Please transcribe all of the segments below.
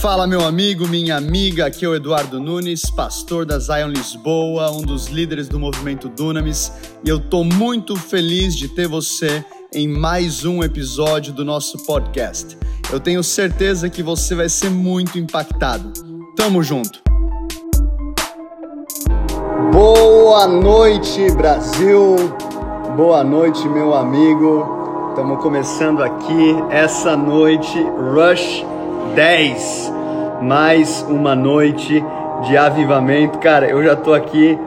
Fala, meu amigo, minha amiga. Aqui é o Eduardo Nunes, pastor da Zion Lisboa, um dos líderes do movimento Dunamis, e eu tô muito feliz de ter você em mais um episódio do nosso podcast. Eu tenho certeza que você vai ser muito impactado. Tamo junto. Boa noite, Brasil. Boa noite, meu amigo. Estamos começando aqui essa noite Rush 10. Mais uma noite de avivamento. Cara, eu já tô aqui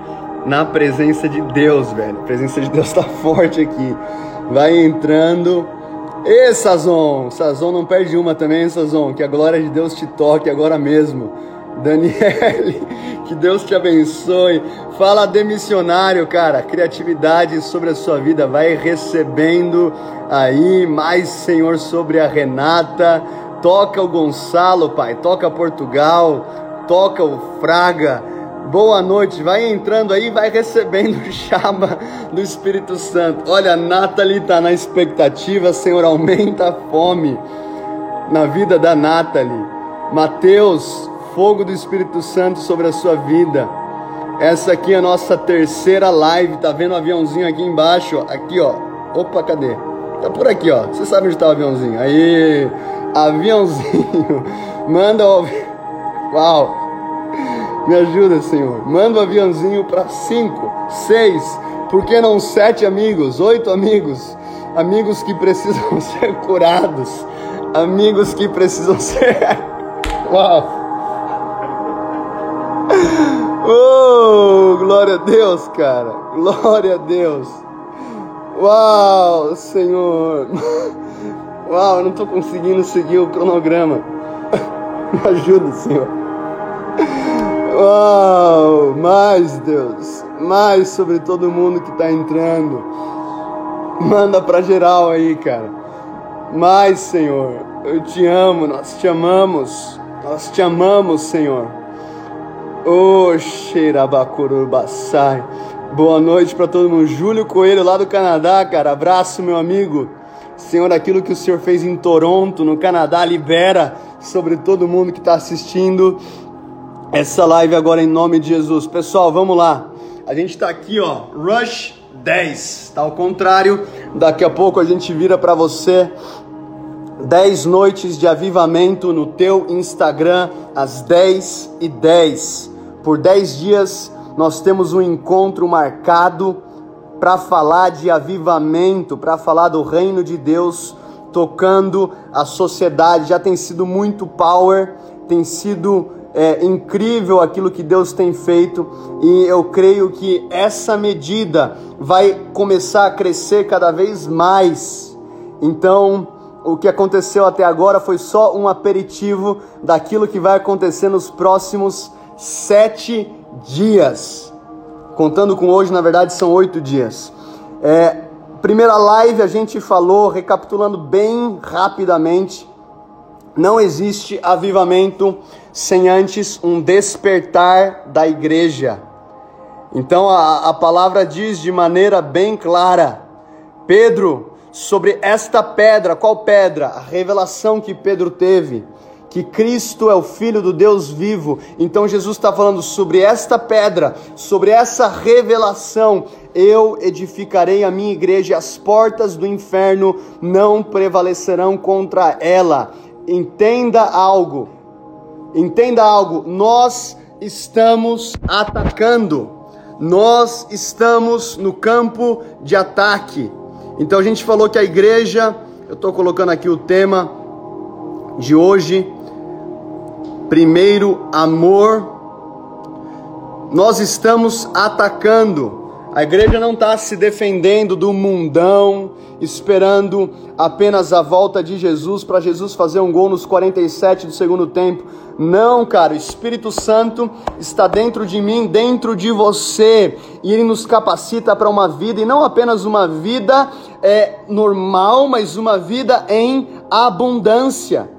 na presença de Deus, velho. A presença de Deus tá forte aqui. Vai entrando. Ê, Sazon! Sazon não perde uma também, Sazon. Que a glória de Deus te toque agora mesmo. Daniele, que Deus te abençoe. Fala de missionário, cara. Criatividade sobre a sua vida. Vai recebendo aí mais, Senhor, sobre a Renata toca o Gonçalo, Pai, toca Portugal, toca o Fraga. Boa noite, vai entrando aí, vai recebendo chama do Espírito Santo. Olha, Nathalie está na expectativa, Senhor, aumenta a fome na vida da Nathalie. Mateus, fogo do Espírito Santo sobre a sua vida. Essa aqui é a nossa terceira live, tá vendo o aviãozinho aqui embaixo? Aqui, ó. Opa, cadê? Tá por aqui, ó. Você sabe onde tá o aviãozinho? Aí, aviãozinho. Manda o Uau! Me ajuda, Senhor. Manda o aviãozinho para cinco, seis, por que não sete amigos, oito amigos? Amigos que precisam ser curados. Amigos que precisam ser. Uau! Oh, glória a Deus, cara. Glória a Deus. Uau, Senhor. Uau, eu não estou conseguindo seguir o cronograma. Me ajuda, Senhor. Uau, mais Deus, mais sobre todo mundo que está entrando. Manda para geral aí, cara. Mais, Senhor. Eu te amo, nós te amamos. Nós te amamos, Senhor. Ô, oh, Xerabacurubassai. Boa noite para todo mundo. Júlio Coelho lá do Canadá, cara. Abraço, meu amigo. Senhor, aquilo que o Senhor fez em Toronto, no Canadá, libera sobre todo mundo que está assistindo essa live agora em nome de Jesus. Pessoal, vamos lá. A gente está aqui, ó, Rush 10. Tá ao contrário, daqui a pouco a gente vira para você 10 noites de avivamento no teu Instagram às 10 e 10. Por 10 dias nós temos um encontro marcado para falar de avivamento, para falar do reino de Deus tocando a sociedade. Já tem sido muito power, tem sido é, incrível aquilo que Deus tem feito e eu creio que essa medida vai começar a crescer cada vez mais. Então, o que aconteceu até agora foi só um aperitivo daquilo que vai acontecer nos próximos sete dias. Contando com hoje, na verdade, são oito dias. É, primeira live a gente falou, recapitulando bem rapidamente, não existe avivamento sem antes um despertar da igreja. Então a, a palavra diz de maneira bem clara: Pedro, sobre esta pedra, qual pedra? A revelação que Pedro teve que Cristo é o Filho do Deus vivo. Então Jesus está falando sobre esta pedra, sobre essa revelação. Eu edificarei a minha igreja, e as portas do inferno não prevalecerão contra ela. Entenda algo, entenda algo. Nós estamos atacando, nós estamos no campo de ataque. Então a gente falou que a igreja, eu estou colocando aqui o tema de hoje, primeiro amor, nós estamos atacando. A igreja não está se defendendo do mundão, esperando apenas a volta de Jesus para Jesus fazer um gol nos 47 do segundo tempo. Não, cara, o Espírito Santo está dentro de mim, dentro de você, e ele nos capacita para uma vida, e não apenas uma vida é, normal, mas uma vida em abundância.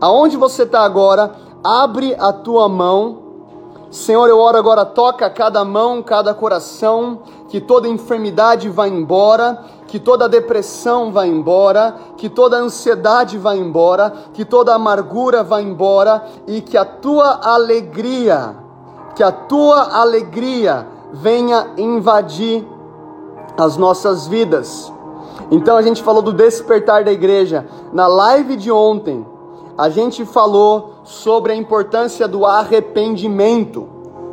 Aonde você está agora, abre a tua mão. Senhor, eu oro agora, toca cada mão, cada coração, que toda enfermidade vá embora, que toda depressão vá embora, que toda ansiedade vá embora, que toda amargura vá embora e que a tua alegria, que a tua alegria venha invadir as nossas vidas. Então a gente falou do despertar da igreja. Na live de ontem, a gente falou sobre a importância do arrependimento.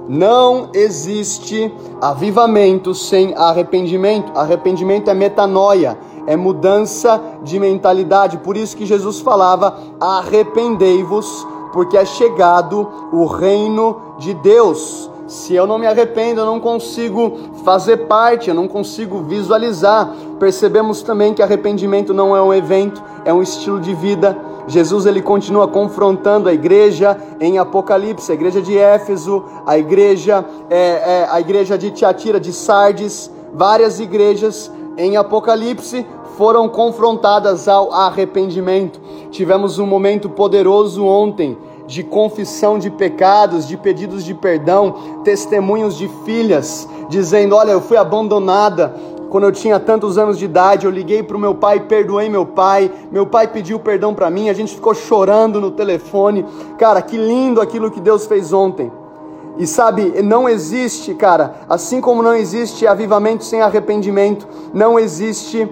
Não existe avivamento sem arrependimento. Arrependimento é metanoia, é mudança de mentalidade. Por isso que Jesus falava: arrependei-vos, porque é chegado o reino de Deus. Se eu não me arrependo, eu não consigo fazer parte, eu não consigo visualizar. Percebemos também que arrependimento não é um evento, é um estilo de vida. Jesus ele continua confrontando a igreja em Apocalipse, a igreja de Éfeso, a igreja, é, é, a igreja de Tiatira, de Sardes, várias igrejas em Apocalipse foram confrontadas ao arrependimento. Tivemos um momento poderoso ontem de confissão de pecados, de pedidos de perdão, testemunhos de filhas dizendo: Olha, eu fui abandonada quando eu tinha tantos anos de idade. Eu liguei para o meu pai, perdoei meu pai. Meu pai pediu perdão para mim. A gente ficou chorando no telefone. Cara, que lindo aquilo que Deus fez ontem. E sabe, não existe, cara, assim como não existe avivamento sem arrependimento, não existe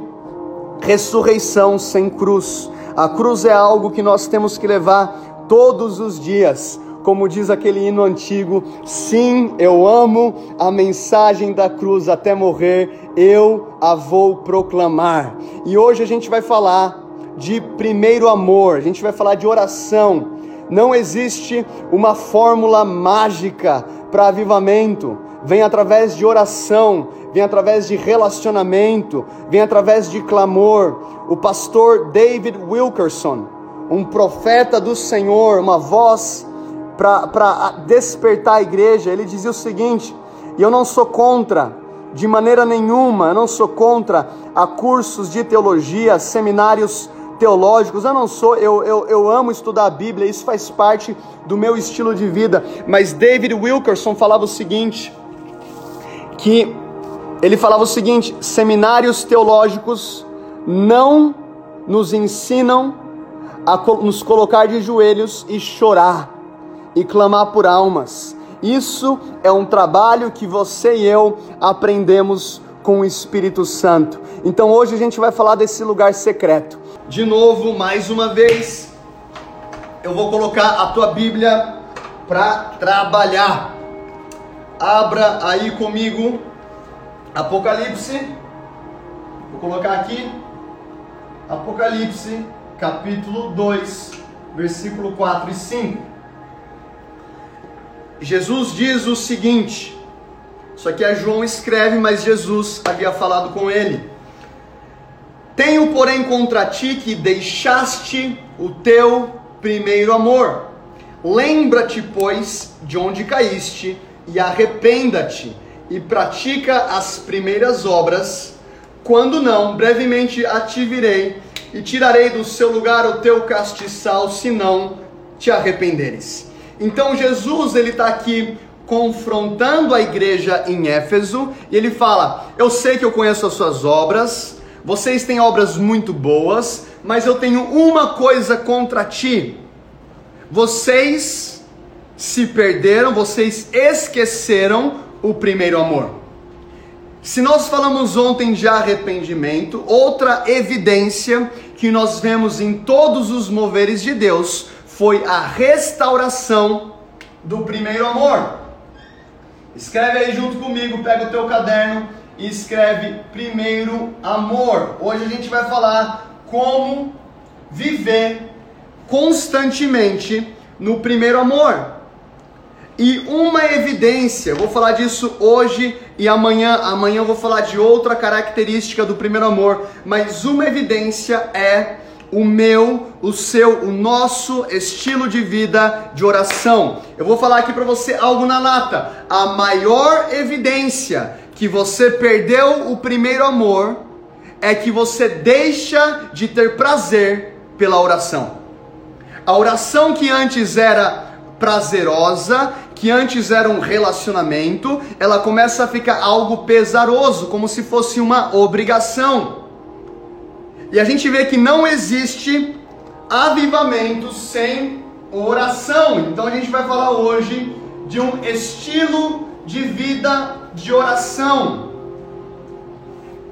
ressurreição sem cruz. A cruz é algo que nós temos que levar todos os dias. Como diz aquele hino antigo, sim, eu amo a mensagem da cruz até morrer, eu a vou proclamar. E hoje a gente vai falar de primeiro amor, a gente vai falar de oração. Não existe uma fórmula mágica para avivamento. Vem através de oração, vem através de relacionamento, vem através de clamor. O pastor David Wilkerson, um profeta do Senhor, uma voz para despertar a igreja, ele dizia o seguinte: e eu não sou contra, de maneira nenhuma, eu não sou contra a cursos de teologia, seminários teológicos, eu não sou, eu, eu, eu amo estudar a Bíblia, isso faz parte do meu estilo de vida, mas David Wilkerson falava o seguinte: que ele falava o seguinte: seminários teológicos não nos ensinam a nos colocar de joelhos e chorar e clamar por almas. Isso é um trabalho que você e eu aprendemos com o Espírito Santo. Então hoje a gente vai falar desse lugar secreto. De novo, mais uma vez, eu vou colocar a tua Bíblia para trabalhar. Abra aí comigo Apocalipse. Vou colocar aqui Apocalipse capítulo 2, versículo 4 e 5. Jesus diz o seguinte: Isso aqui é João escreve, mas Jesus havia falado com ele. Tenho, porém, contra ti que deixaste o teu primeiro amor. Lembra-te, pois, de onde caíste, e arrependa-te, e pratica as primeiras obras. Quando não, brevemente a te virei e tirarei do seu lugar o teu castiçal, se não te arrependeres. Então Jesus ele está aqui confrontando a igreja em Éfeso e ele fala: Eu sei que eu conheço as suas obras, vocês têm obras muito boas, mas eu tenho uma coisa contra ti. Vocês se perderam, vocês esqueceram o primeiro amor. Se nós falamos ontem de arrependimento, outra evidência que nós vemos em todos os moveres de Deus foi a restauração do primeiro amor. Escreve aí junto comigo, pega o teu caderno e escreve primeiro amor. Hoje a gente vai falar como viver constantemente no primeiro amor. E uma evidência, vou falar disso hoje e amanhã, amanhã eu vou falar de outra característica do primeiro amor, mas uma evidência é o meu, o seu, o nosso estilo de vida de oração. Eu vou falar aqui para você algo na lata. A maior evidência que você perdeu o primeiro amor é que você deixa de ter prazer pela oração. A oração que antes era prazerosa, que antes era um relacionamento, ela começa a ficar algo pesaroso, como se fosse uma obrigação. E a gente vê que não existe avivamento sem oração. Então a gente vai falar hoje de um estilo de vida de oração.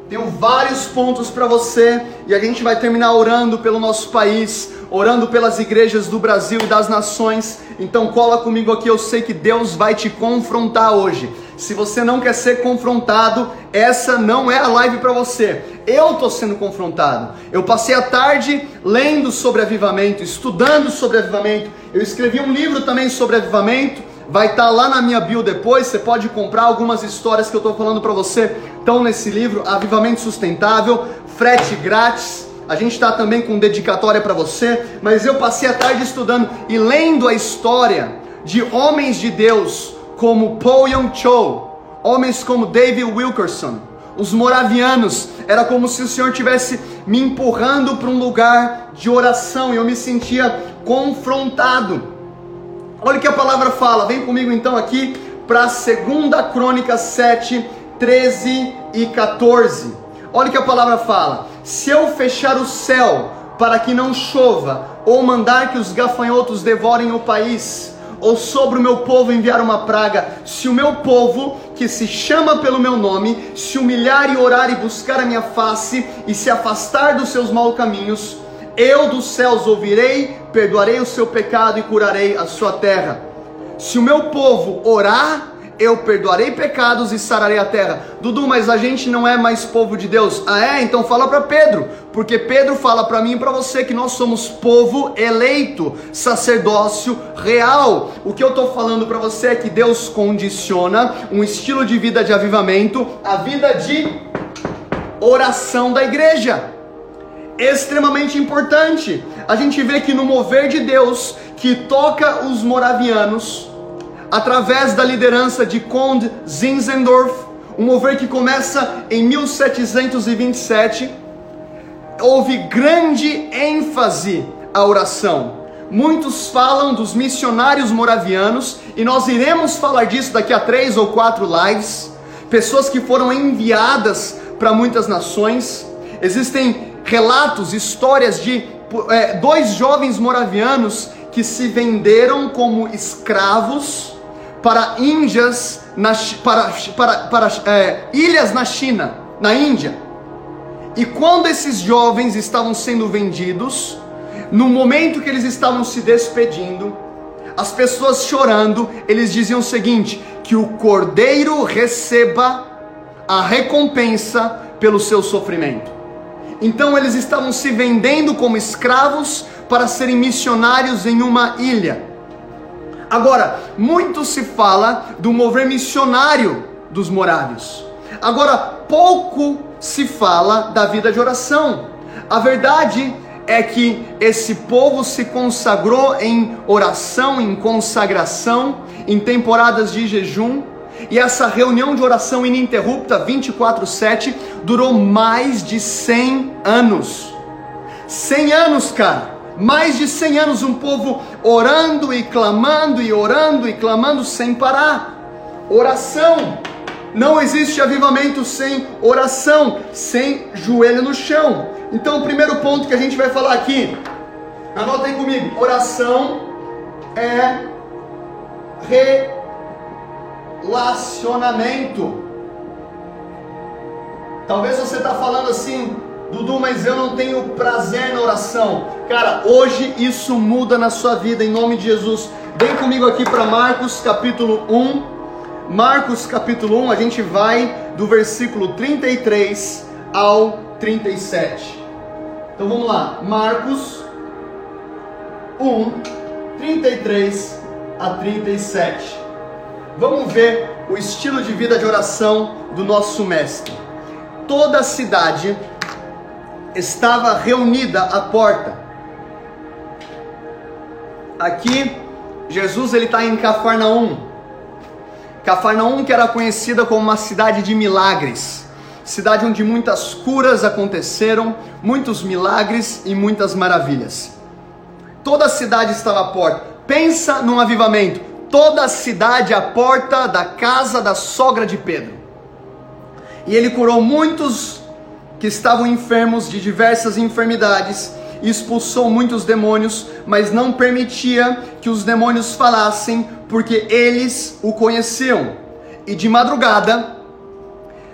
Tenho vários pontos para você e a gente vai terminar orando pelo nosso país, orando pelas igrejas do Brasil e das nações. Então cola comigo aqui, eu sei que Deus vai te confrontar hoje. Se você não quer ser confrontado, essa não é a live para você. Eu estou sendo confrontado. Eu passei a tarde lendo sobre avivamento, estudando sobre avivamento. Eu escrevi um livro também sobre avivamento. Vai estar tá lá na minha bio depois. Você pode comprar algumas histórias que eu estou falando para você. Estão nesse livro, Avivamento Sustentável, frete grátis. A gente está também com dedicatória para você. Mas eu passei a tarde estudando e lendo a história de homens de Deus como Paul Young Cho, homens como David Wilkerson, os moravianos, era como se o Senhor tivesse me empurrando para um lugar de oração e eu me sentia confrontado. Olha o que a palavra fala, vem comigo então aqui para 2 Crônica 7, 13 e 14. Olha o que a palavra fala: Se eu fechar o céu para que não chova, ou mandar que os gafanhotos devorem o país, ou sobre o meu povo enviar uma praga, se o meu povo, que se chama pelo meu nome, se humilhar e orar e buscar a minha face e se afastar dos seus maus caminhos, eu dos céus ouvirei, perdoarei o seu pecado e curarei a sua terra. Se o meu povo orar eu perdoarei pecados e sararei a terra. Dudu, mas a gente não é mais povo de Deus. Ah, é? Então fala para Pedro, porque Pedro fala para mim e para você que nós somos povo eleito, sacerdócio real. O que eu estou falando para você é que Deus condiciona um estilo de vida de avivamento, a vida de oração da igreja. Extremamente importante. A gente vê que no mover de Deus que toca os moravianos, através da liderança de Conde Zinzendorf, um mover que começa em 1727, houve grande ênfase à oração. Muitos falam dos missionários moravianos, e nós iremos falar disso daqui a três ou quatro lives. Pessoas que foram enviadas para muitas nações. Existem relatos, histórias de é, dois jovens moravianos que se venderam como escravos para índias, na, para, para, para é, ilhas na China, na Índia. E quando esses jovens estavam sendo vendidos, no momento que eles estavam se despedindo, as pessoas chorando, eles diziam o seguinte: que o cordeiro receba a recompensa pelo seu sofrimento. Então eles estavam se vendendo como escravos para serem missionários em uma ilha. Agora, muito se fala do mover missionário dos morávios. Agora, pouco se fala da vida de oração. A verdade é que esse povo se consagrou em oração, em consagração, em temporadas de jejum, e essa reunião de oração ininterrupta, 24/7, durou mais de 100 anos. 100 anos, cara mais de 100 anos um povo orando e clamando e orando e clamando sem parar. Oração. Não existe avivamento sem oração, sem joelho no chão. Então, o primeiro ponto que a gente vai falar aqui, anotem comigo: oração é relacionamento. Talvez você está falando assim, Dudu, mas eu não tenho prazer na oração. Cara, hoje isso muda na sua vida em nome de Jesus. Vem comigo aqui para Marcos capítulo 1. Marcos capítulo 1, a gente vai do versículo 33 ao 37. Então vamos lá. Marcos 1, 33 a 37. Vamos ver o estilo de vida de oração do nosso mestre. Toda a cidade estava reunida à porta. Aqui, Jesus ele está em Cafarnaum. Cafarnaum que era conhecida como uma cidade de milagres, cidade onde muitas curas aconteceram, muitos milagres e muitas maravilhas. Toda a cidade estava à porta. Pensa num avivamento. Toda a cidade à porta da casa da sogra de Pedro. E ele curou muitos que estavam enfermos de diversas enfermidades, expulsou muitos demônios, mas não permitia que os demônios falassem, porque eles o conheciam. E de madrugada,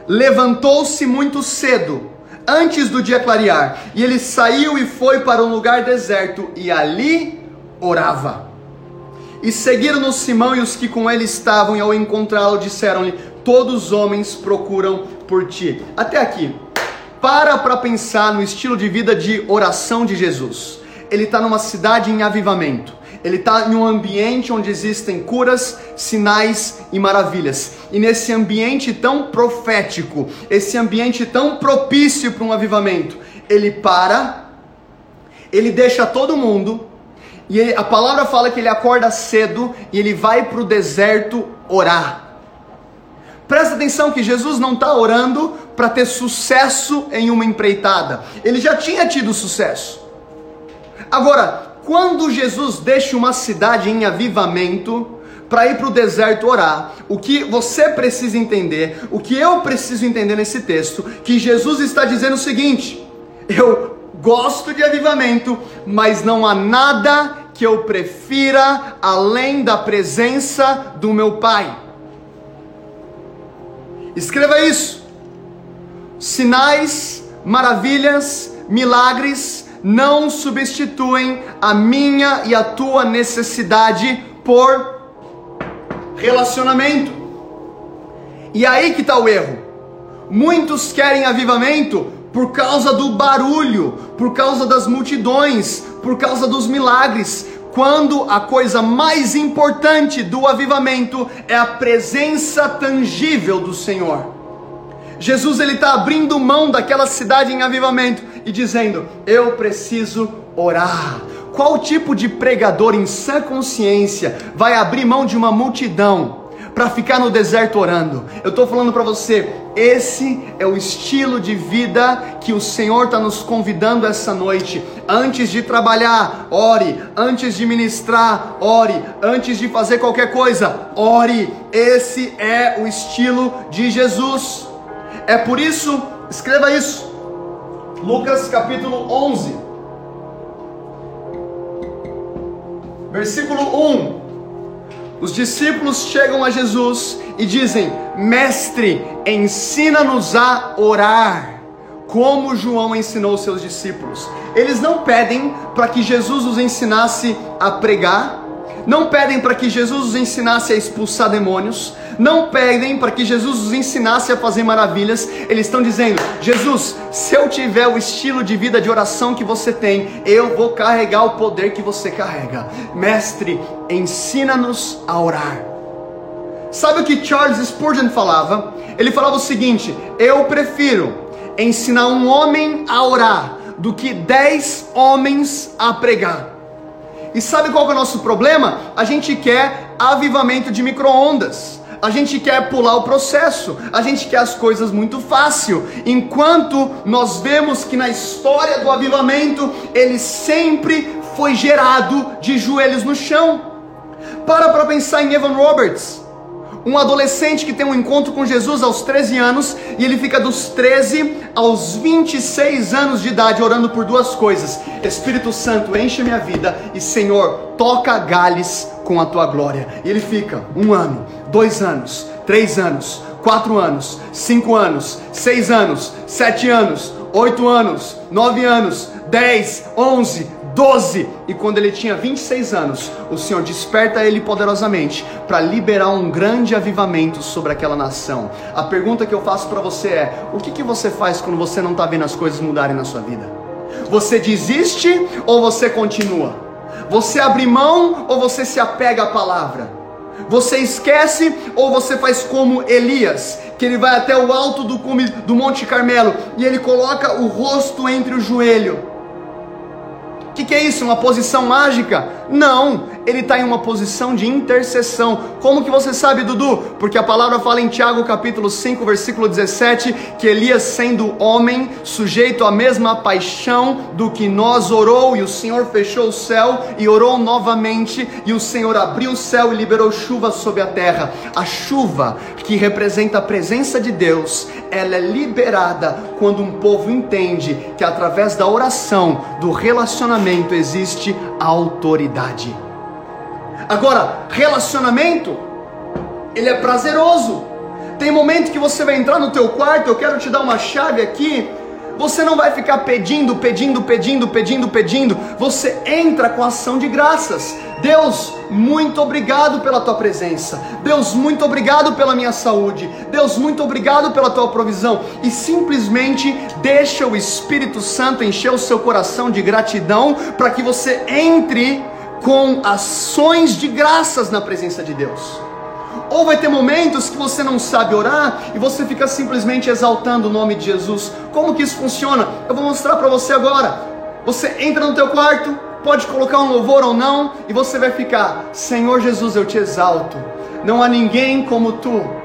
levantou-se muito cedo, antes do dia clarear, e ele saiu e foi para um lugar deserto, e ali orava. E seguiram-no Simão e os que com ele estavam, e ao encontrá-lo disseram-lhe: Todos os homens procuram por ti. Até aqui. Para para pensar no estilo de vida de oração de Jesus. Ele está numa cidade em avivamento. Ele está em um ambiente onde existem curas, sinais e maravilhas. E nesse ambiente tão profético, esse ambiente tão propício para um avivamento, ele para, ele deixa todo mundo, e ele, a palavra fala que ele acorda cedo e ele vai para o deserto orar. Presta atenção que Jesus não está orando para ter sucesso em uma empreitada. Ele já tinha tido sucesso. Agora, quando Jesus deixa uma cidade em avivamento para ir para o deserto orar, o que você precisa entender, o que eu preciso entender nesse texto, que Jesus está dizendo o seguinte: eu gosto de avivamento, mas não há nada que eu prefira além da presença do meu Pai. Escreva isso. Sinais, maravilhas, milagres não substituem a minha e a tua necessidade por relacionamento. E aí que está o erro. Muitos querem avivamento por causa do barulho, por causa das multidões, por causa dos milagres, quando a coisa mais importante do avivamento é a presença tangível do Senhor. Jesus ele está abrindo mão daquela cidade em avivamento e dizendo: Eu preciso orar. Qual tipo de pregador em sã consciência vai abrir mão de uma multidão para ficar no deserto orando. Eu estou falando para você, esse é o estilo de vida que o Senhor está nos convidando essa noite. Antes de trabalhar, ore. Antes de ministrar, ore. Antes de fazer qualquer coisa, ore. Esse é o estilo de Jesus. É por isso, escreva isso. Lucas capítulo 11, versículo 1. Os discípulos chegam a Jesus e dizem: Mestre, ensina-nos a orar, como João ensinou seus discípulos. Eles não pedem para que Jesus os ensinasse a pregar, não pedem para que Jesus os ensinasse a expulsar demônios, não pedem para que Jesus os ensinasse a fazer maravilhas, eles estão dizendo: Jesus, se eu tiver o estilo de vida de oração que você tem, eu vou carregar o poder que você carrega. Mestre, ensina-nos a orar. Sabe o que Charles Spurgeon falava? Ele falava o seguinte: Eu prefiro ensinar um homem a orar do que dez homens a pregar. E sabe qual é o nosso problema? A gente quer avivamento de micro-ondas. A gente quer pular o processo, a gente quer as coisas muito fácil, enquanto nós vemos que na história do avivamento ele sempre foi gerado de joelhos no chão. Para para pensar em Evan Roberts um adolescente que tem um encontro com Jesus aos 13 anos e ele fica dos 13 aos 26 anos de idade orando por duas coisas: Espírito Santo, enche minha vida e Senhor, toca Gales com a tua glória. E ele fica um ano, dois anos, três anos, quatro anos, cinco anos, seis anos, sete anos, oito anos, nove anos, dez, onze, 12. E quando ele tinha 26 anos, o Senhor desperta ele poderosamente para liberar um grande avivamento sobre aquela nação. A pergunta que eu faço para você é: o que, que você faz quando você não está vendo as coisas mudarem na sua vida? Você desiste ou você continua? Você abre mão ou você se apega à palavra? Você esquece ou você faz como Elias, que ele vai até o alto do, do Monte Carmelo e ele coloca o rosto entre o joelho que, que, é isso? Uma posição mágica? Não, ele está em uma posição de intercessão. Como que você sabe, Dudu? Porque a palavra fala em Tiago capítulo 5, versículo 17, que Elias, sendo homem, sujeito à mesma paixão do que nós, orou, e o Senhor fechou o céu e orou novamente, e o Senhor abriu o céu e liberou chuva sobre a terra. A chuva que representa a presença de Deus, ela é liberada quando um povo entende que através da oração, do relacionamento, existe autoridade. Agora, relacionamento, ele é prazeroso. Tem momento que você vai entrar no teu quarto, eu quero te dar uma chave aqui. Você não vai ficar pedindo, pedindo, pedindo, pedindo, pedindo. Você entra com ação de graças. Deus, muito obrigado pela tua presença. Deus, muito obrigado pela minha saúde. Deus, muito obrigado pela tua provisão. E simplesmente deixa o Espírito Santo encher o seu coração de gratidão para que você entre com ações de graças na presença de Deus. Ou vai ter momentos que você não sabe orar e você fica simplesmente exaltando o nome de Jesus. Como que isso funciona? Eu vou mostrar para você agora. Você entra no teu quarto, pode colocar um louvor ou não, e você vai ficar: Senhor Jesus, eu te exalto. Não há ninguém como tu.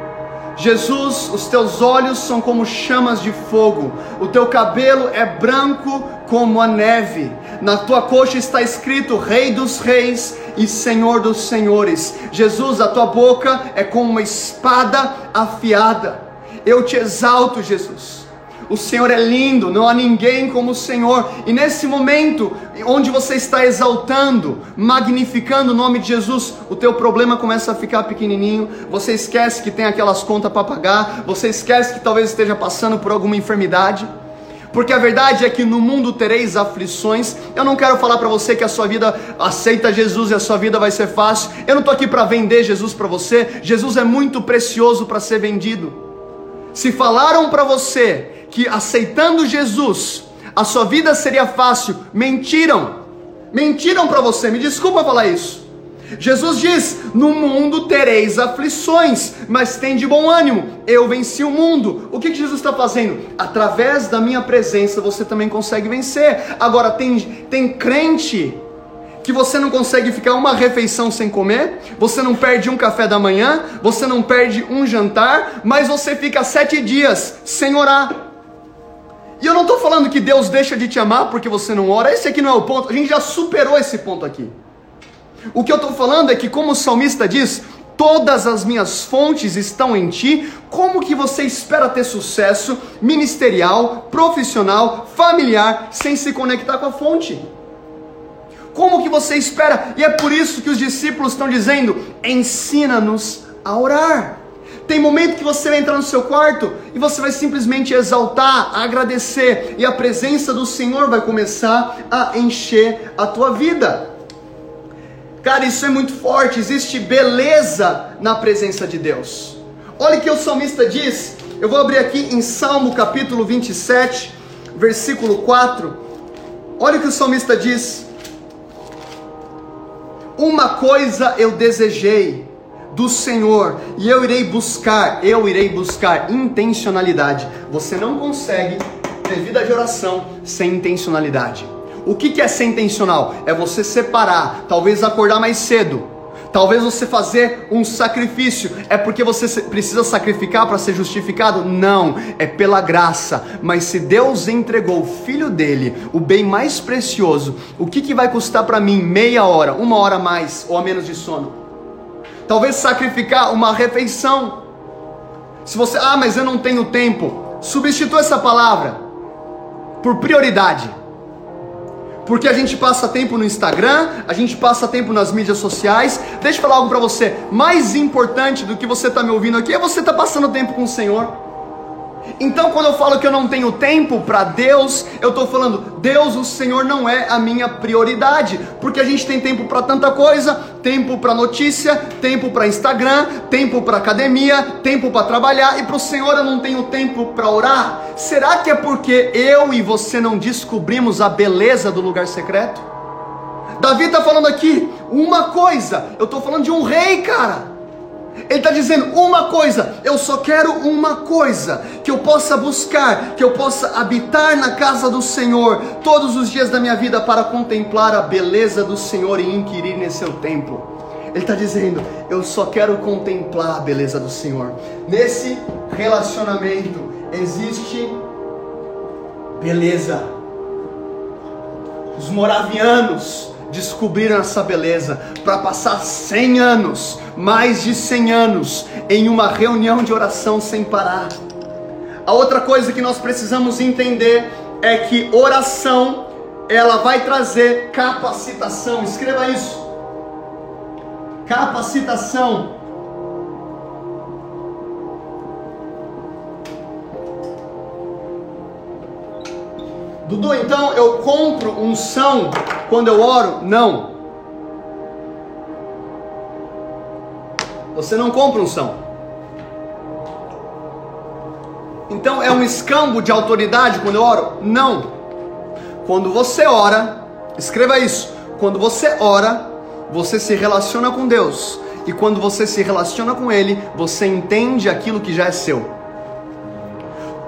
Jesus, os teus olhos são como chamas de fogo, o teu cabelo é branco como a neve, na tua coxa está escrito Rei dos Reis e Senhor dos Senhores. Jesus, a tua boca é como uma espada afiada. Eu te exalto, Jesus. O Senhor é lindo, não há ninguém como o Senhor. E nesse momento, onde você está exaltando, magnificando o nome de Jesus, o teu problema começa a ficar pequenininho. Você esquece que tem aquelas contas para pagar. Você esquece que talvez esteja passando por alguma enfermidade porque a verdade é que no mundo tereis aflições. Eu não quero falar para você que a sua vida aceita Jesus e a sua vida vai ser fácil. Eu não estou aqui para vender Jesus para você. Jesus é muito precioso para ser vendido. Se falaram para você que aceitando Jesus a sua vida seria fácil, mentiram. Mentiram para você. Me desculpa falar isso. Jesus diz: No mundo tereis aflições, mas tem de bom ânimo, eu venci o mundo. O que, que Jesus está fazendo? Através da minha presença você também consegue vencer. Agora, tem, tem crente que você não consegue ficar uma refeição sem comer, você não perde um café da manhã, você não perde um jantar, mas você fica sete dias sem orar. E eu não estou falando que Deus deixa de te amar porque você não ora, esse aqui não é o ponto, a gente já superou esse ponto aqui. O que eu estou falando é que, como o salmista diz, todas as minhas fontes estão em ti. Como que você espera ter sucesso ministerial, profissional, familiar, sem se conectar com a fonte? Como que você espera? E é por isso que os discípulos estão dizendo: ensina-nos a orar. Tem momento que você vai entrar no seu quarto e você vai simplesmente exaltar, agradecer, e a presença do Senhor vai começar a encher a tua vida. Cara, isso é muito forte. Existe beleza na presença de Deus. Olha o que o salmista diz. Eu vou abrir aqui em Salmo capítulo 27, versículo 4. Olha o que o salmista diz. Uma coisa eu desejei do Senhor e eu irei buscar, eu irei buscar intencionalidade. Você não consegue ter vida de oração sem intencionalidade. O que, é ser intencional? É você separar, talvez acordar mais cedo, talvez você fazer um sacrifício. É porque você precisa sacrificar para ser justificado? Não, é pela graça. Mas se Deus entregou o filho dele, o bem mais precioso, o que, que vai custar para mim meia hora, uma hora mais ou a menos de sono? Talvez sacrificar uma refeição. Se você, ah, mas eu não tenho tempo, substitua essa palavra por prioridade. Porque a gente passa tempo no Instagram, a gente passa tempo nas mídias sociais. Deixa eu falar algo para você. Mais importante do que você tá me ouvindo aqui é você tá passando tempo com o Senhor. Então, quando eu falo que eu não tenho tempo para Deus, eu estou falando, Deus, o Senhor não é a minha prioridade, porque a gente tem tempo para tanta coisa: tempo para notícia, tempo para Instagram, tempo para academia, tempo para trabalhar, e para o Senhor eu não tenho tempo para orar. Será que é porque eu e você não descobrimos a beleza do lugar secreto? Davi está falando aqui uma coisa, eu estou falando de um rei, cara. Ele está dizendo uma coisa, eu só quero uma coisa, que eu possa buscar, que eu possa habitar na casa do Senhor todos os dias da minha vida para contemplar a beleza do Senhor e inquirir nesse seu templo. Ele está dizendo, eu só quero contemplar a beleza do Senhor. Nesse relacionamento existe beleza. Os moravianos descobriram essa beleza para passar 100 anos, mais de 100 anos, em uma reunião de oração sem parar. A outra coisa que nós precisamos entender é que oração ela vai trazer capacitação. Escreva isso. Capacitação. Dudu, então eu compro unção quando eu oro? Não. Você não compra unção. Então é um escambo de autoridade quando eu oro? Não. Quando você ora, escreva isso. Quando você ora, você se relaciona com Deus. E quando você se relaciona com Ele, você entende aquilo que já é seu.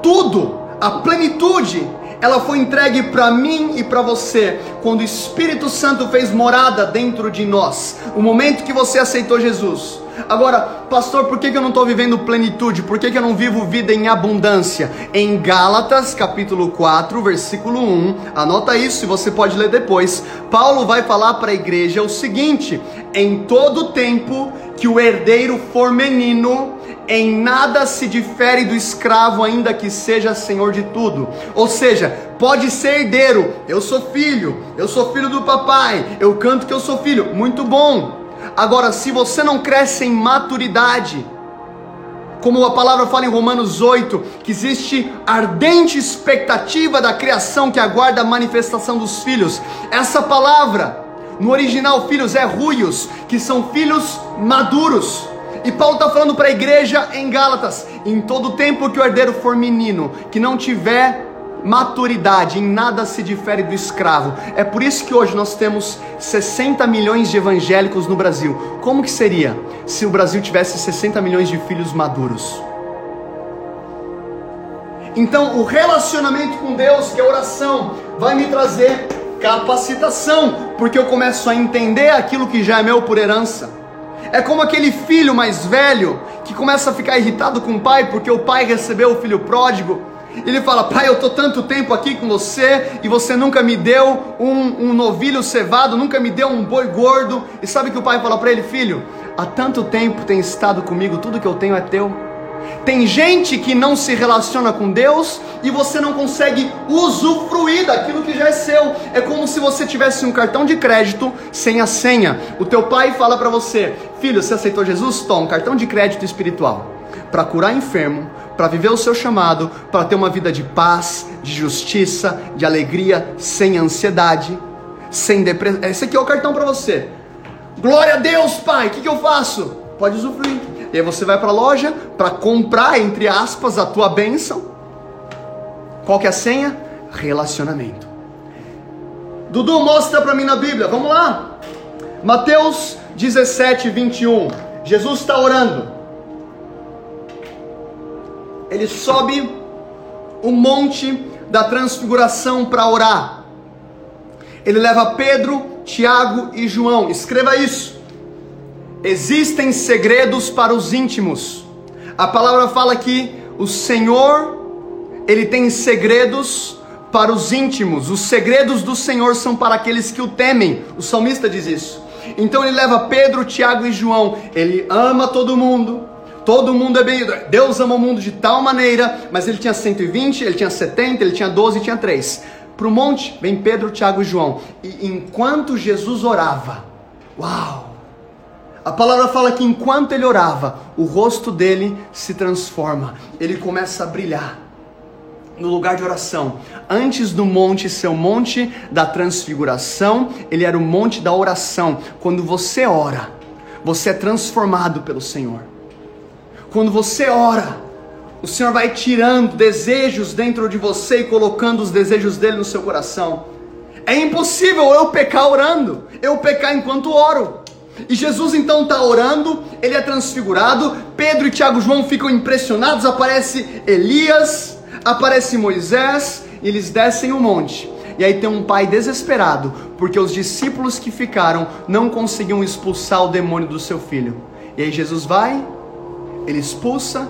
Tudo, a plenitude ela foi entregue para mim e para você quando o Espírito Santo fez morada dentro de nós. O momento que você aceitou Jesus. Agora, pastor, por que, eu não estou vivendo plenitude? Por que, eu não vivo vida em abundância? Em Gálatas, capítulo 4, versículo 1, anota isso e você pode ler depois. Paulo vai falar para a igreja o seguinte: em todo tempo que o herdeiro for menino, em nada se difere do escravo, ainda que seja senhor de tudo. Ou seja, pode ser herdeiro. Eu sou filho, eu sou filho do papai, eu canto que eu sou filho. Muito bom. Agora, se você não cresce em maturidade, como a palavra fala em Romanos 8, que existe ardente expectativa da criação que aguarda a manifestação dos filhos. Essa palavra, no original, filhos, é ruios, que são filhos maduros. E Paulo está falando para a igreja em Gálatas: em todo tempo que o herdeiro for menino, que não tiver maturidade, em nada se difere do escravo. É por isso que hoje nós temos 60 milhões de evangélicos no Brasil. Como que seria se o Brasil tivesse 60 milhões de filhos maduros? Então, o relacionamento com Deus, que é oração, vai me trazer capacitação, porque eu começo a entender aquilo que já é meu por herança. É como aquele filho mais velho que começa a ficar irritado com o pai porque o pai recebeu o filho pródigo. Ele fala: Pai, eu estou tanto tempo aqui com você e você nunca me deu um, um novilho cevado, nunca me deu um boi gordo. E sabe que o pai fala para ele: Filho, há tanto tempo tem estado comigo, tudo que eu tenho é teu. Tem gente que não se relaciona com Deus e você não consegue usufruir daquilo que já é seu. É como se você tivesse um cartão de crédito sem a senha. O teu pai fala para você: "Filho, você aceitou Jesus? Toma um cartão de crédito espiritual para curar enfermo, para viver o seu chamado, para ter uma vida de paz, de justiça, de alegria, sem ansiedade, sem depressão. Esse aqui é o cartão para você. Glória a Deus, pai. O que, que eu faço? Pode usufruir. E aí você vai para a loja para comprar, entre aspas, a tua bênção. Qual que é a senha? Relacionamento. Dudu, mostra para mim na Bíblia, vamos lá. Mateus 17, 21. Jesus está orando. Ele sobe o monte da transfiguração para orar. Ele leva Pedro, Tiago e João. Escreva isso. Existem segredos para os íntimos. A palavra fala que o Senhor, ele tem segredos para os íntimos. Os segredos do Senhor são para aqueles que o temem. O salmista diz isso. Então ele leva Pedro, Tiago e João. Ele ama todo mundo. Todo mundo é bem. Deus ama o mundo de tal maneira, mas ele tinha 120, ele tinha 70, ele tinha 12 e tinha 3. Para o monte vem Pedro, Tiago e João. E enquanto Jesus orava, uau! A palavra fala que enquanto ele orava, o rosto dele se transforma, ele começa a brilhar no lugar de oração. Antes do monte ser o monte da transfiguração, ele era o monte da oração. Quando você ora, você é transformado pelo Senhor. Quando você ora, o Senhor vai tirando desejos dentro de você e colocando os desejos dele no seu coração. É impossível eu pecar orando, eu pecar enquanto oro. E Jesus então está orando, ele é transfigurado. Pedro e Tiago e João ficam impressionados. Aparece Elias, aparece Moisés, e eles descem o monte. E aí tem um pai desesperado, porque os discípulos que ficaram não conseguiam expulsar o demônio do seu filho. E aí Jesus vai, ele expulsa,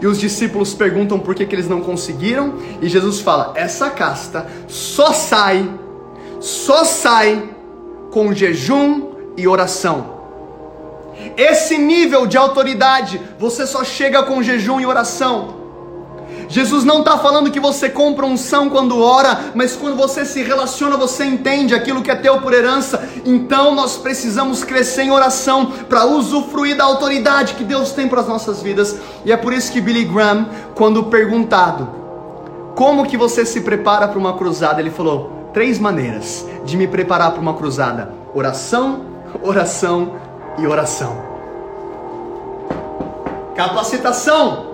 e os discípulos perguntam por que, que eles não conseguiram, e Jesus fala: essa casta só sai, só sai com jejum e oração. Esse nível de autoridade você só chega com jejum e oração. Jesus não está falando que você compra unção quando ora, mas quando você se relaciona, você entende aquilo que é teu por herança. Então nós precisamos crescer em oração para usufruir da autoridade que Deus tem para as nossas vidas. E é por isso que Billy Graham, quando perguntado como que você se prepara para uma cruzada, ele falou: três maneiras de me preparar para uma cruzada: oração, oração e oração. Capacitação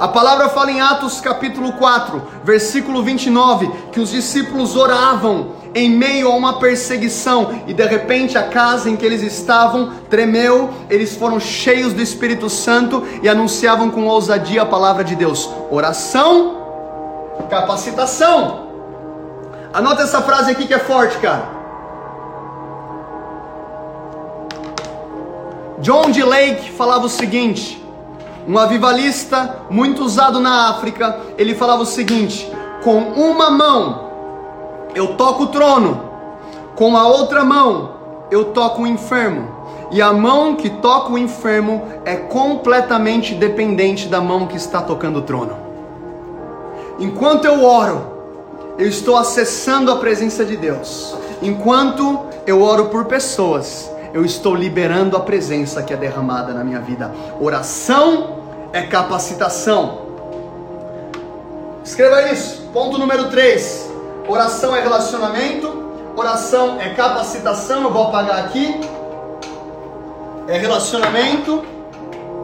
a palavra fala em Atos capítulo 4, versículo 29, que os discípulos oravam em meio a uma perseguição e de repente a casa em que eles estavam tremeu, eles foram cheios do Espírito Santo e anunciavam com ousadia a palavra de Deus. Oração, capacitação. Anota essa frase aqui que é forte, cara. John D. Lake falava o seguinte: um avivalista muito usado na África, ele falava o seguinte: com uma mão eu toco o trono, com a outra mão eu toco o enfermo, e a mão que toca o enfermo é completamente dependente da mão que está tocando o trono. Enquanto eu oro, eu estou acessando a presença de Deus. Enquanto eu oro por pessoas, eu estou liberando a presença que é derramada na minha vida. Oração é capacitação. Escreva isso. Ponto número 3. Oração é relacionamento. Oração é capacitação. Eu vou apagar aqui. É relacionamento.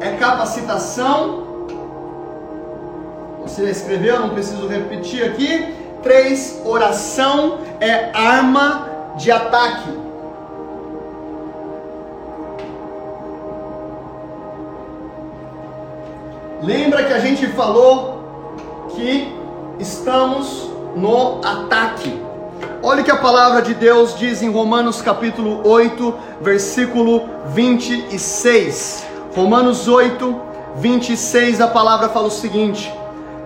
É capacitação. Você escreveu, não preciso repetir aqui. 3. Oração é arma de ataque. Lembra que a gente falou que estamos no ataque. Olha o que a palavra de Deus diz em Romanos capítulo 8, versículo 26. Romanos 8, 26, a palavra fala o seguinte: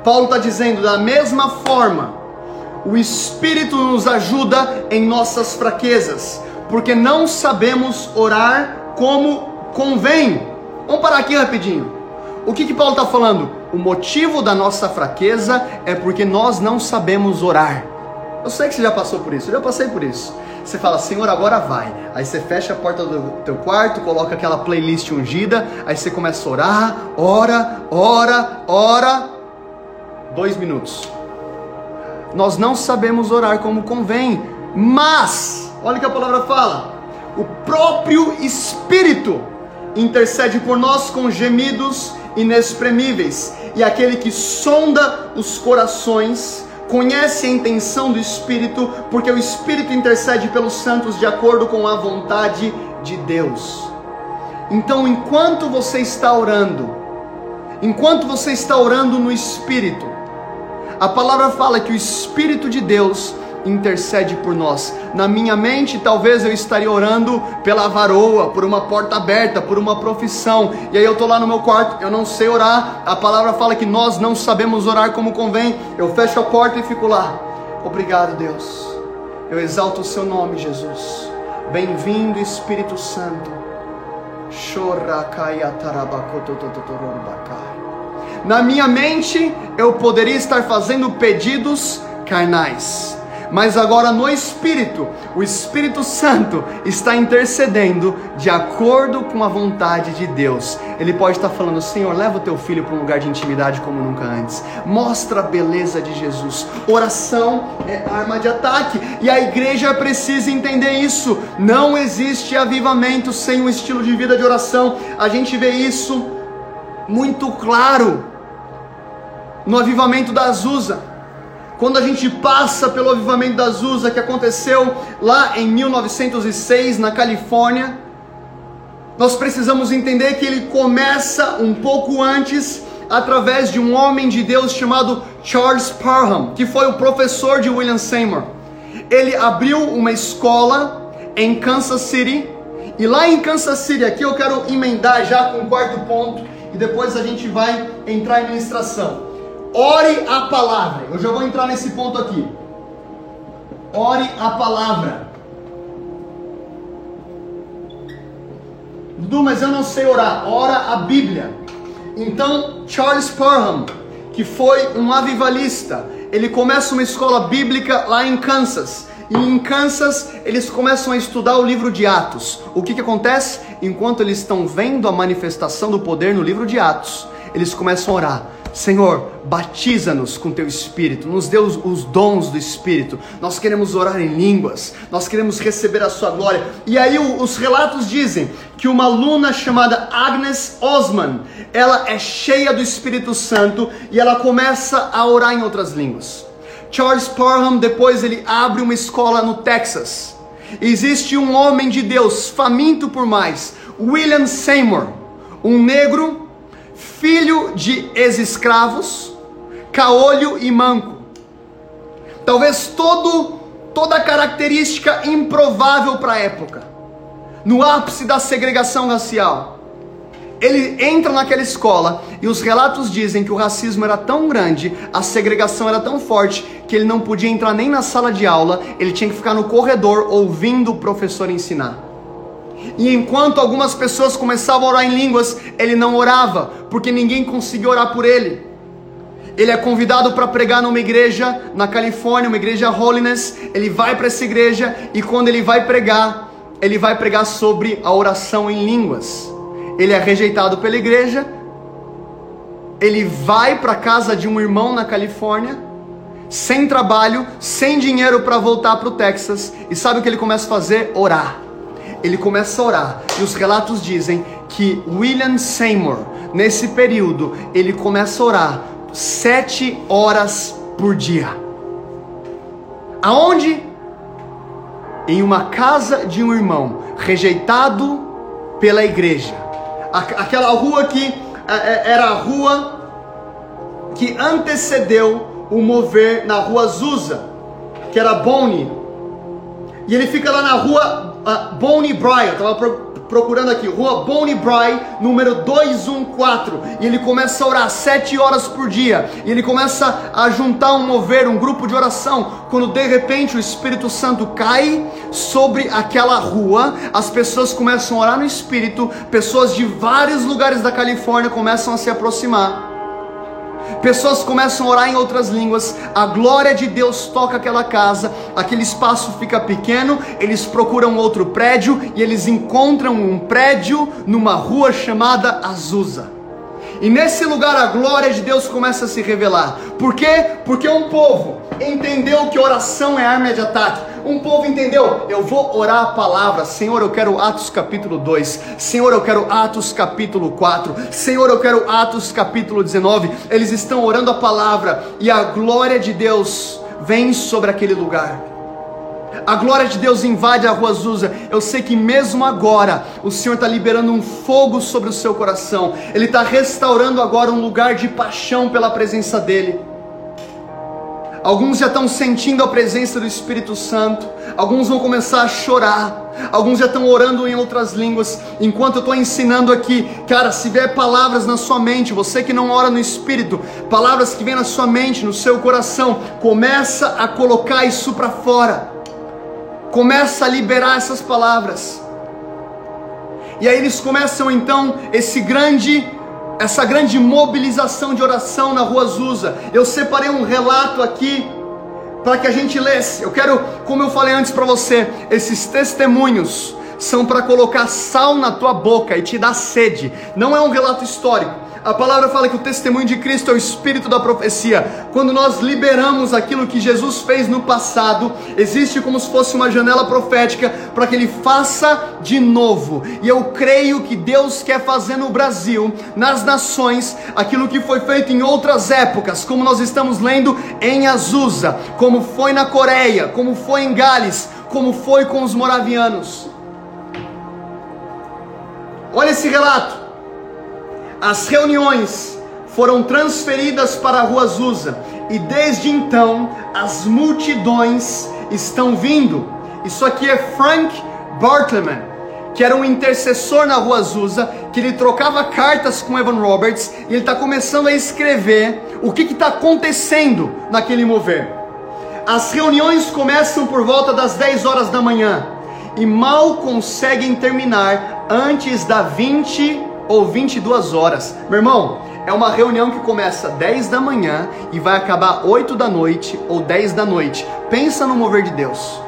Paulo está dizendo, da mesma forma, o Espírito nos ajuda em nossas fraquezas, porque não sabemos orar como convém. Vamos parar aqui rapidinho. O que, que Paulo está falando? O motivo da nossa fraqueza é porque nós não sabemos orar. Eu sei que você já passou por isso, eu já passei por isso. Você fala, Senhor, agora vai. Aí você fecha a porta do teu quarto, coloca aquela playlist ungida, aí você começa a orar, ora, ora, ora. Dois minutos. Nós não sabemos orar como convém, mas, olha o que a palavra fala: o próprio Espírito intercede por nós com gemidos inexprimíveis, e aquele que sonda os corações conhece a intenção do Espírito, porque o Espírito intercede pelos santos de acordo com a vontade de Deus. Então, enquanto você está orando, enquanto você está orando no Espírito, a palavra fala que o Espírito de Deus intercede por nós. Na minha mente, talvez eu estaria orando pela varoa, por uma porta aberta, por uma profissão. E aí eu estou lá no meu quarto, eu não sei orar. A palavra fala que nós não sabemos orar como convém. Eu fecho a porta e fico lá. Obrigado, Deus. Eu exalto o seu nome, Jesus. Bem-vindo, Espírito Santo. Na minha mente, eu poderia estar fazendo pedidos carnais mas agora no Espírito, o Espírito Santo está intercedendo de acordo com a vontade de Deus. Ele pode estar falando: Senhor, leva o teu filho para um lugar de intimidade como nunca antes, mostra a beleza de Jesus. Oração é arma de ataque e a igreja precisa entender isso. Não existe avivamento sem um estilo de vida de oração. A gente vê isso muito claro no avivamento da Azusa quando a gente passa pelo avivamento da Azusa que aconteceu lá em 1906 na Califórnia, nós precisamos entender que ele começa um pouco antes através de um homem de Deus chamado Charles Parham, que foi o professor de William Seymour. Ele abriu uma escola em Kansas City, e lá em Kansas City, aqui eu quero emendar já com o quarto ponto, e depois a gente vai entrar em ministração. Ore a palavra. Eu já vou entrar nesse ponto aqui. Ore a palavra. Dudu, mas eu não sei orar. Ora a Bíblia. Então, Charles Parham, que foi um avivalista, ele começa uma escola bíblica lá em Kansas. E em Kansas, eles começam a estudar o livro de Atos. O que, que acontece? Enquanto eles estão vendo a manifestação do poder no livro de Atos, eles começam a orar. Senhor, batiza-nos com teu Espírito, nos dê os, os, dons do Espírito. Nós queremos orar em línguas, nós queremos receber a Sua glória. E aí o, os relatos dizem que uma aluna chamada Agnes Osman, ela é cheia do Espírito Santo e ela começa a orar em outras línguas. Charles Parham depois ele abre uma escola no Texas. Existe um homem de Deus faminto por mais, William Seymour, um negro filho de ex-escravos, caolho e manco. Talvez todo, toda a característica improvável para a época, no ápice da segregação racial. Ele entra naquela escola e os relatos dizem que o racismo era tão grande, a segregação era tão forte, que ele não podia entrar nem na sala de aula, ele tinha que ficar no corredor ouvindo o professor ensinar. E enquanto algumas pessoas começavam a orar em línguas, ele não orava, porque ninguém conseguia orar por ele. Ele é convidado para pregar numa igreja na Califórnia, uma igreja Holiness. Ele vai para essa igreja e quando ele vai pregar, ele vai pregar sobre a oração em línguas. Ele é rejeitado pela igreja. Ele vai para a casa de um irmão na Califórnia, sem trabalho, sem dinheiro para voltar para o Texas. E sabe o que ele começa a fazer? Orar ele começa a orar. E os relatos dizem que William Seymour, nesse período, ele começa a orar sete horas por dia. Aonde? Em uma casa de um irmão, rejeitado pela igreja. Aquela rua que é, é, era a rua que antecedeu o mover na rua Azusa, que era Bonnie. E ele fica lá na rua uh, Bonnie Bry, eu estava pro, procurando aqui, rua Bonnie Bry, número 214, e ele começa a orar sete horas por dia, e ele começa a juntar um mover, um grupo de oração, quando de repente o Espírito Santo cai sobre aquela rua, as pessoas começam a orar no Espírito, pessoas de vários lugares da Califórnia começam a se aproximar, pessoas começam a orar em outras línguas, a glória de Deus toca aquela casa, aquele espaço fica pequeno, eles procuram outro prédio e eles encontram um prédio numa rua chamada Azusa. E nesse lugar a glória de Deus começa a se revelar. Por quê? Porque um povo entendeu que oração é arma de ataque. Um povo entendeu, eu vou orar a palavra. Senhor, eu quero Atos capítulo 2. Senhor, eu quero Atos capítulo 4. Senhor, eu quero Atos capítulo 19. Eles estão orando a palavra e a glória de Deus vem sobre aquele lugar. A glória de Deus invade a rua Azusa. Eu sei que mesmo agora o Senhor está liberando um fogo sobre o seu coração. Ele está restaurando agora um lugar de paixão pela presença dEle. Alguns já estão sentindo a presença do Espírito Santo. Alguns vão começar a chorar. Alguns já estão orando em outras línguas. Enquanto eu estou ensinando aqui, cara, se vier palavras na sua mente, você que não ora no Espírito, palavras que vêm na sua mente, no seu coração, começa a colocar isso para fora começa a liberar essas palavras. E aí eles começam então esse grande essa grande mobilização de oração na rua Azusa. Eu separei um relato aqui para que a gente lesse. Eu quero, como eu falei antes para você, esses testemunhos são para colocar sal na tua boca e te dar sede. Não é um relato histórico a palavra fala que o testemunho de Cristo é o espírito da profecia. Quando nós liberamos aquilo que Jesus fez no passado, existe como se fosse uma janela profética para que ele faça de novo. E eu creio que Deus quer fazer no Brasil, nas nações, aquilo que foi feito em outras épocas, como nós estamos lendo em Azusa, como foi na Coreia, como foi em Gales, como foi com os moravianos. Olha esse relato. As reuniões foram transferidas para a rua Azusa e desde então as multidões estão vindo. Isso aqui é Frank Bartleman, que era um intercessor na rua Azusa, que ele trocava cartas com Evan Roberts e ele está começando a escrever o que está acontecendo naquele mover. As reuniões começam por volta das 10 horas da manhã e mal conseguem terminar antes da 20 ou 22 horas. Meu irmão, é uma reunião que começa 10 da manhã e vai acabar 8 da noite ou 10 da noite. Pensa no mover de Deus.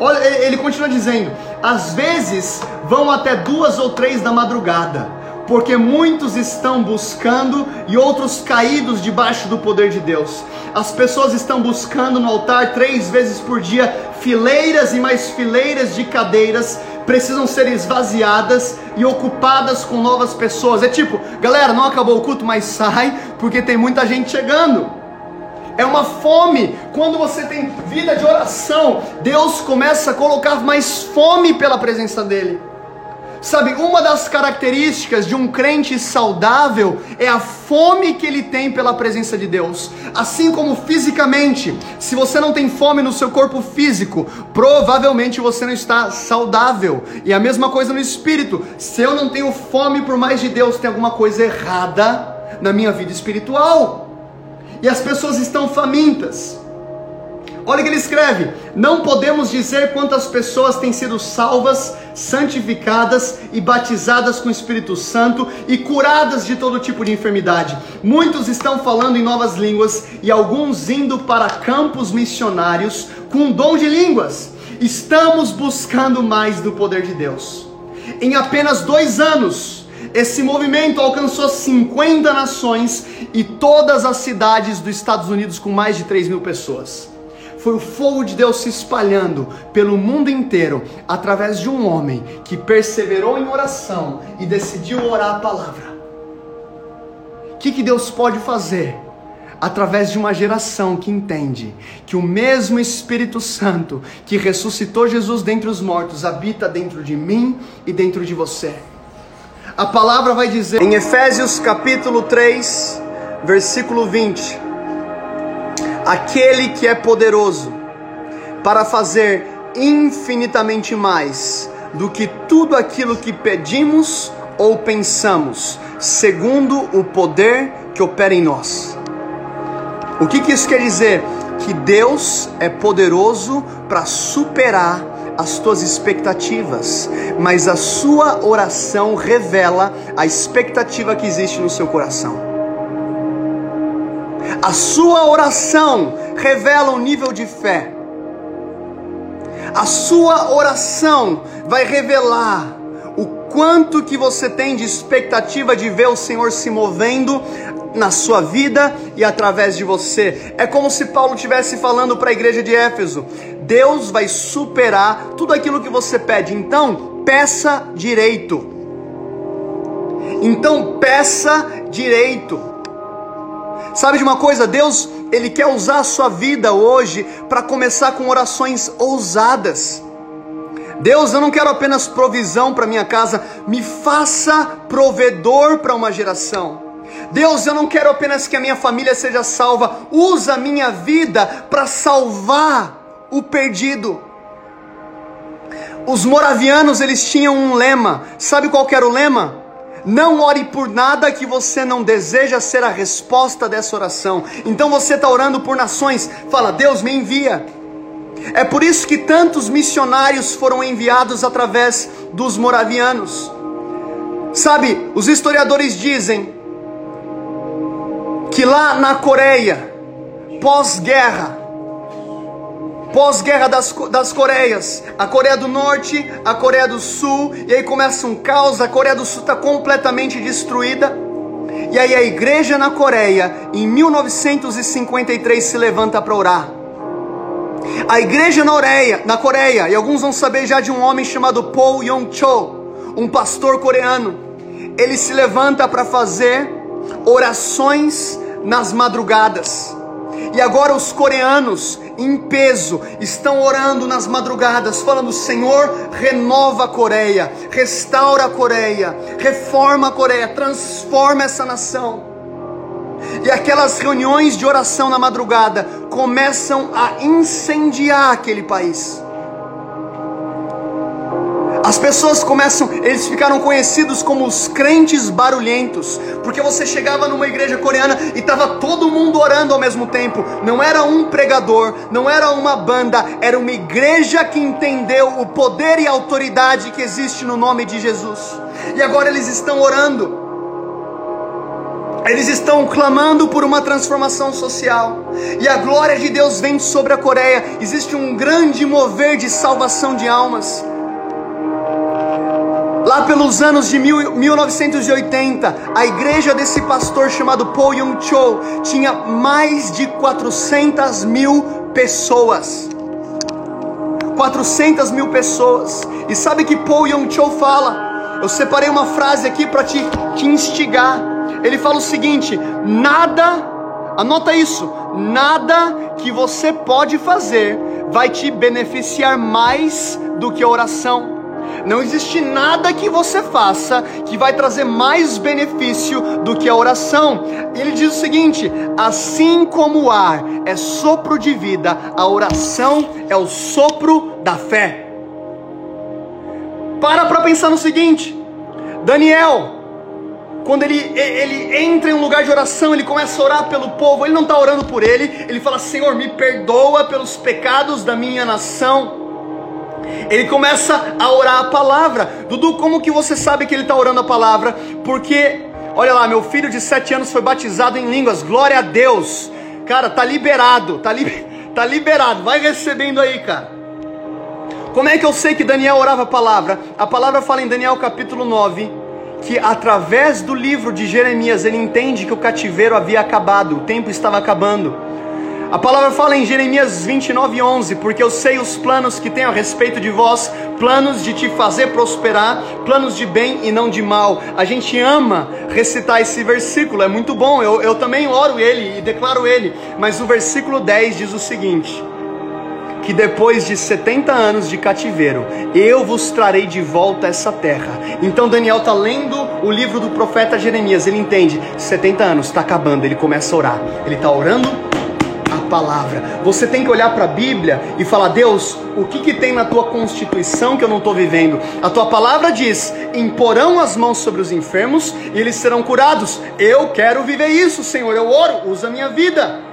Olha, ele continua dizendo: às vezes vão até duas ou três da madrugada, porque muitos estão buscando e outros caídos debaixo do poder de Deus. As pessoas estão buscando no altar três vezes por dia, fileiras e mais fileiras de cadeiras precisam ser esvaziadas e ocupadas com novas pessoas. É tipo, galera, não acabou o culto, mas sai, porque tem muita gente chegando. É uma fome. Quando você tem vida de oração, Deus começa a colocar mais fome pela presença dEle. Sabe, uma das características de um crente saudável é a fome que ele tem pela presença de Deus. Assim como fisicamente, se você não tem fome no seu corpo físico, provavelmente você não está saudável. E a mesma coisa no espírito. Se eu não tenho fome por mais de Deus, tem alguma coisa errada na minha vida espiritual. E as pessoas estão famintas. Olha o que ele escreve: Não podemos dizer quantas pessoas têm sido salvas, santificadas e batizadas com o Espírito Santo e curadas de todo tipo de enfermidade. Muitos estão falando em novas línguas e alguns indo para campos missionários com dom de línguas. Estamos buscando mais do poder de Deus. Em apenas dois anos, esse movimento alcançou 50 nações e todas as cidades dos Estados Unidos com mais de 3 mil pessoas foi o fogo de Deus se espalhando pelo mundo inteiro através de um homem que perseverou em oração e decidiu orar a palavra. O que, que Deus pode fazer? Através de uma geração que entende que o mesmo Espírito Santo que ressuscitou Jesus dentre os mortos habita dentro de mim e dentro de você. A palavra vai dizer em Efésios capítulo 3, versículo 20 aquele que é poderoso para fazer infinitamente mais do que tudo aquilo que pedimos ou pensamos, segundo o poder que opera em nós. O que, que isso quer dizer? Que Deus é poderoso para superar as tuas expectativas, mas a sua oração revela a expectativa que existe no seu coração. A sua oração revela um nível de fé. A sua oração vai revelar o quanto que você tem de expectativa de ver o Senhor se movendo na sua vida e através de você. É como se Paulo estivesse falando para a igreja de Éfeso: Deus vai superar tudo aquilo que você pede. Então, peça direito. Então, peça direito. Sabe de uma coisa? Deus, ele quer usar a sua vida hoje para começar com orações ousadas. Deus, eu não quero apenas provisão para minha casa, me faça provedor para uma geração. Deus, eu não quero apenas que a minha família seja salva, usa a minha vida para salvar o perdido. Os moravianos, eles tinham um lema. Sabe qual era o lema? Não ore por nada que você não deseja ser a resposta dessa oração. Então você está orando por nações, fala, Deus me envia. É por isso que tantos missionários foram enviados através dos moravianos. Sabe, os historiadores dizem que lá na Coreia, pós-guerra, pós-guerra das, das Coreias, a Coreia do Norte, a Coreia do Sul, e aí começa um caos, a Coreia do Sul está completamente destruída, e aí a igreja na Coreia, em 1953, se levanta para orar. A igreja na Coreia, na Coreia, e alguns vão saber já de um homem chamado Paul Yong-cho, um pastor coreano, ele se levanta para fazer orações nas madrugadas. E agora os coreanos, em peso, estão orando nas madrugadas, falando: Senhor, renova a Coreia, restaura a Coreia, reforma a Coreia, transforma essa nação. E aquelas reuniões de oração na madrugada começam a incendiar aquele país. As pessoas começam, eles ficaram conhecidos como os crentes barulhentos, porque você chegava numa igreja coreana e estava todo mundo orando ao mesmo tempo. Não era um pregador, não era uma banda, era uma igreja que entendeu o poder e a autoridade que existe no nome de Jesus. E agora eles estão orando. Eles estão clamando por uma transformação social. E a glória de Deus vem sobre a Coreia. Existe um grande mover de salvação de almas. Lá pelos anos de mil, 1980, a igreja desse pastor chamado Paul Young Cho tinha mais de 400 mil pessoas. 400 mil pessoas. E sabe que Paul Young Cho fala? Eu separei uma frase aqui para te, te instigar. Ele fala o seguinte: nada, anota isso, nada que você pode fazer vai te beneficiar mais do que a oração. Não existe nada que você faça que vai trazer mais benefício do que a oração. Ele diz o seguinte: assim como o ar é sopro de vida, a oração é o sopro da fé. Para para pensar no seguinte: Daniel, quando ele, ele entra em um lugar de oração, ele começa a orar pelo povo, ele não está orando por ele, ele fala: Senhor, me perdoa pelos pecados da minha nação. Ele começa a orar a palavra. Dudu, como que você sabe que ele está orando a palavra? Porque, olha lá, meu filho de sete anos foi batizado em línguas. Glória a Deus. Cara, tá liberado, tá, li, tá liberado. Vai recebendo aí, cara. Como é que eu sei que Daniel orava a palavra? A palavra fala em Daniel capítulo 9 que através do livro de Jeremias ele entende que o cativeiro havia acabado, o tempo estava acabando. A palavra fala em Jeremias 29, 11: Porque eu sei os planos que tenho a respeito de vós, planos de te fazer prosperar, planos de bem e não de mal. A gente ama recitar esse versículo, é muito bom, eu, eu também oro ele e declaro ele. Mas o versículo 10 diz o seguinte: que depois de 70 anos de cativeiro, eu vos trarei de volta essa terra. Então Daniel está lendo o livro do profeta Jeremias, ele entende, 70 anos, está acabando, ele começa a orar. Ele está orando palavra. Você tem que olhar para a Bíblia e falar: Deus, o que, que tem na tua constituição que eu não estou vivendo? A tua palavra diz: imporão as mãos sobre os enfermos e eles serão curados. Eu quero viver isso, Senhor. Eu oro, usa a minha vida.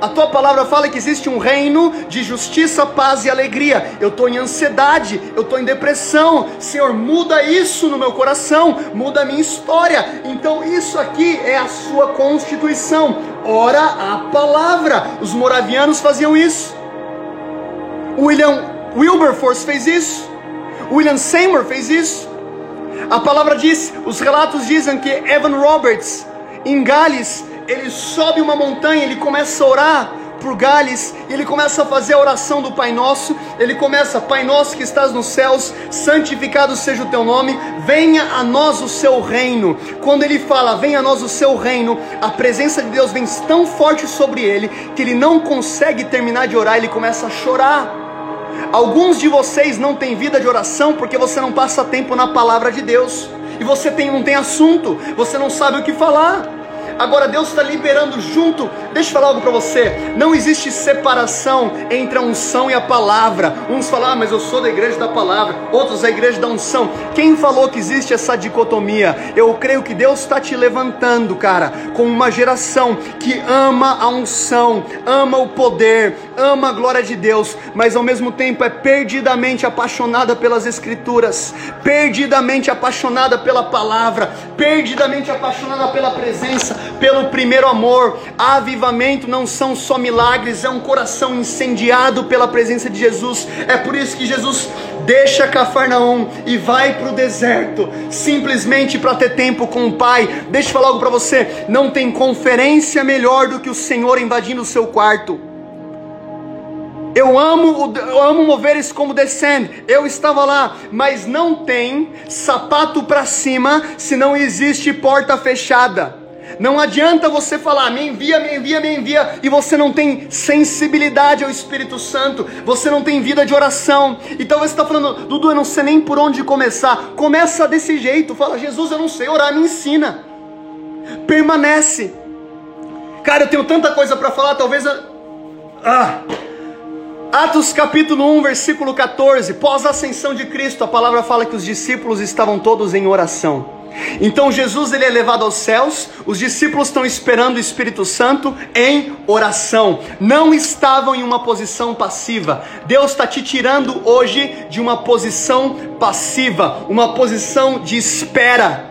A tua palavra fala que existe um reino de justiça, paz e alegria. Eu estou em ansiedade, eu estou em depressão. Senhor, muda isso no meu coração, muda a minha história. Então, isso aqui é a sua constituição. Ora a palavra. Os moravianos faziam isso. William Wilberforce fez isso. William Seymour fez isso. A palavra diz, os relatos dizem que Evan Roberts, em Gales, ele sobe uma montanha, ele começa a orar por Gales, ele começa a fazer a oração do Pai Nosso. Ele começa: Pai Nosso que estás nos céus, santificado seja o teu nome, venha a nós o seu reino. Quando ele fala, venha a nós o seu reino, a presença de Deus vem tão forte sobre ele que ele não consegue terminar de orar, ele começa a chorar. Alguns de vocês não têm vida de oração porque você não passa tempo na palavra de Deus. E você tem, não tem assunto, você não sabe o que falar. Agora Deus está liberando junto. Deixa eu falar algo para você. Não existe separação entre a unção e a palavra. Uns falam, ah, mas eu sou da igreja da palavra. Outros da igreja da unção. Quem falou que existe essa dicotomia? Eu creio que Deus está te levantando, cara, com uma geração que ama a unção, ama o poder, ama a glória de Deus, mas ao mesmo tempo é perdidamente apaixonada pelas escrituras, perdidamente apaixonada pela palavra, perdidamente apaixonada pela presença pelo primeiro amor. Avivamento não são só milagres, é um coração incendiado pela presença de Jesus. É por isso que Jesus deixa Cafarnaum e vai para o deserto, simplesmente para ter tempo com o Pai. Deixa eu falar algo para você: não tem conferência melhor do que o Senhor invadindo o seu quarto. Eu amo, eu amo moveres como descend. Eu estava lá, mas não tem sapato para cima se não existe porta fechada. Não adianta você falar, me envia, me envia, me envia, e você não tem sensibilidade ao Espírito Santo, você não tem vida de oração. Então você está falando, Dudu, eu não sei nem por onde começar. Começa desse jeito, fala, Jesus, eu não sei orar, me ensina. Permanece. Cara, eu tenho tanta coisa para falar, talvez. Eu... Ah. Atos capítulo 1, versículo 14. Pós a ascensão de Cristo, a palavra fala que os discípulos estavam todos em oração. Então Jesus ele é levado aos céus, os discípulos estão esperando o Espírito Santo em oração. Não estavam em uma posição passiva. Deus está te tirando hoje de uma posição passiva, uma posição de espera.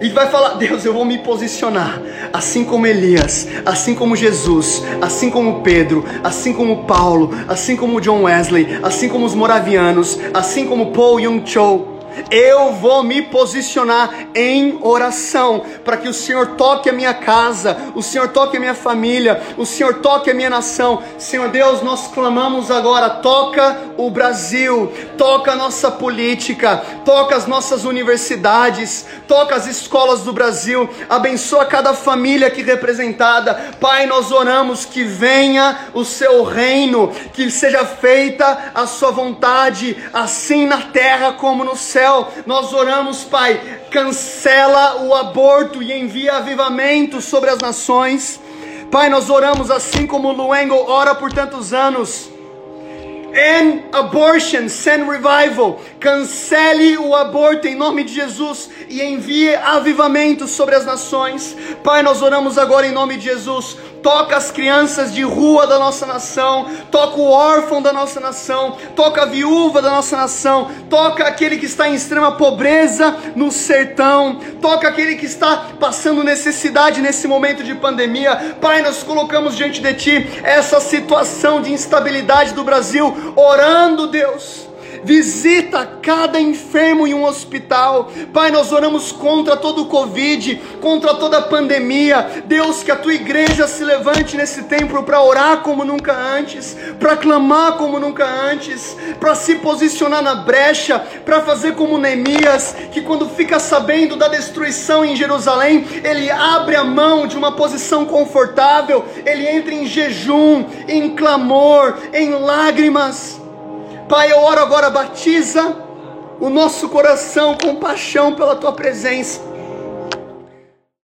E vai falar: Deus, eu vou me posicionar, assim como Elias, assim como Jesus, assim como Pedro, assim como Paulo, assim como John Wesley, assim como os moravianos, assim como Paul Young Cho eu vou me posicionar em oração para que o Senhor toque a minha casa, o Senhor toque a minha família, o Senhor toque a minha nação. Senhor Deus, nós clamamos agora: toca o Brasil, toca a nossa política, toca as nossas universidades, toca as escolas do Brasil, abençoa cada família aqui representada. Pai, nós oramos que venha o seu reino, que seja feita a sua vontade, assim na terra como no céu céu. Nós oramos, Pai, cancela o aborto e envia avivamento sobre as nações. Pai, nós oramos assim como Luengo ora por tantos anos. End abortion, send revival. Cancele o aborto em nome de Jesus e envie avivamento sobre as nações. Pai, nós oramos agora em nome de Jesus toca as crianças de rua da nossa nação, toca o órfão da nossa nação, toca a viúva da nossa nação, toca aquele que está em extrema pobreza no sertão, toca aquele que está passando necessidade nesse momento de pandemia. Pai, nós colocamos diante de Ti essa situação de instabilidade do Brasil, orando, Deus visita cada enfermo em um hospital. Pai, nós oramos contra todo o Covid, contra toda a pandemia. Deus, que a tua igreja se levante nesse templo para orar como nunca antes, para clamar como nunca antes, para se posicionar na brecha, para fazer como Neemias, que quando fica sabendo da destruição em Jerusalém, ele abre a mão de uma posição confortável, ele entra em jejum, em clamor, em lágrimas Pai, eu oro agora, batiza o nosso coração com paixão pela tua presença.